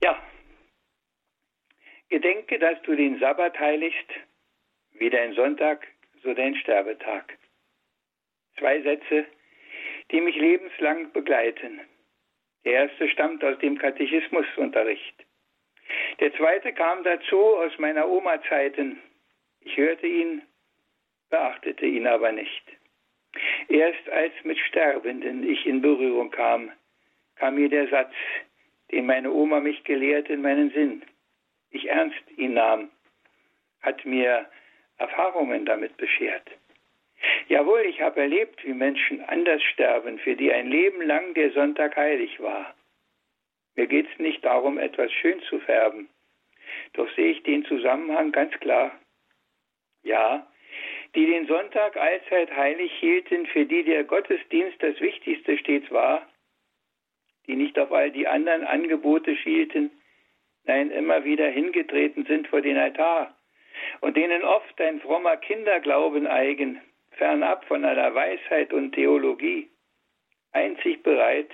S2: Ja. Gedenke, dass du den Sabbat heiligst, wie dein Sonntag, so dein Sterbetag. Zwei Sätze, die mich lebenslang begleiten. Der erste stammt aus dem Katechismusunterricht. Der zweite kam dazu aus meiner Oma-Zeiten. Ich hörte ihn, beachtete ihn aber nicht. Erst als mit Sterbenden ich in Berührung kam, kam mir der Satz, den meine Oma mich gelehrt, in meinen Sinn. Ich ernst ihn nahm, hat mir Erfahrungen damit beschert. Jawohl, ich habe erlebt, wie Menschen anders sterben, für die ein Leben lang der Sonntag heilig war. Mir geht es nicht darum, etwas schön zu färben. Doch sehe ich den Zusammenhang ganz klar. Ja, die den Sonntag allzeit heilig hielten, für die der Gottesdienst das Wichtigste stets war, die nicht auf all die anderen Angebote schielten, nein, immer wieder hingetreten sind vor den Altar und denen oft ein frommer Kinderglauben eigen, fernab von aller Weisheit und Theologie, einzig bereit,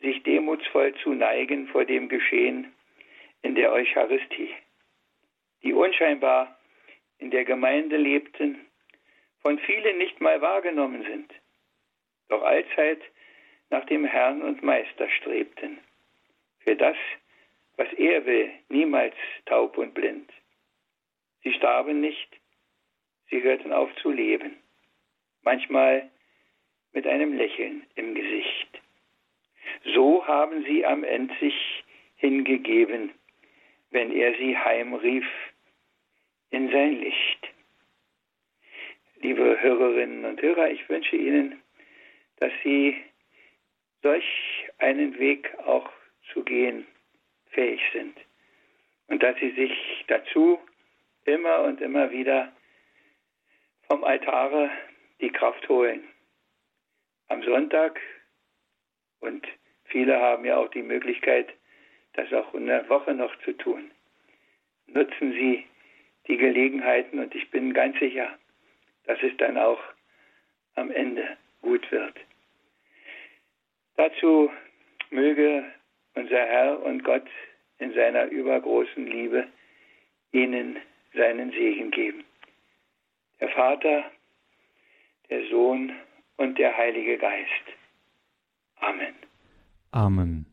S2: sich demutsvoll zu neigen vor dem Geschehen in der Eucharistie, die unscheinbar in der Gemeinde lebten, von vielen nicht mal wahrgenommen sind, doch allzeit nach dem Herrn und Meister strebten, für das, was er will, niemals taub und blind. Sie starben nicht, sie hörten auf zu leben, manchmal mit einem Lächeln im Gesicht. So haben sie am Ende sich hingegeben, wenn er sie heimrief in sein Licht. Liebe Hörerinnen und Hörer, ich wünsche Ihnen, dass Sie solch einen Weg auch zu gehen fähig sind und dass Sie sich dazu immer und immer wieder vom Altare die Kraft holen. Am Sonntag und viele haben ja auch die Möglichkeit, das auch in der Woche noch zu tun. Nutzen Sie die Gelegenheiten und ich bin ganz sicher, dass es dann auch am Ende gut wird. Dazu möge unser Herr und Gott in seiner übergroßen Liebe ihnen seinen Segen geben. Der Vater, der Sohn und der Heilige Geist. Amen.
S1: Amen.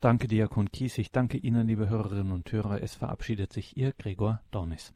S1: Danke, Diakon Kies. Ich danke Ihnen, liebe Hörerinnen und Hörer. Es verabschiedet sich Ihr Gregor Dornis.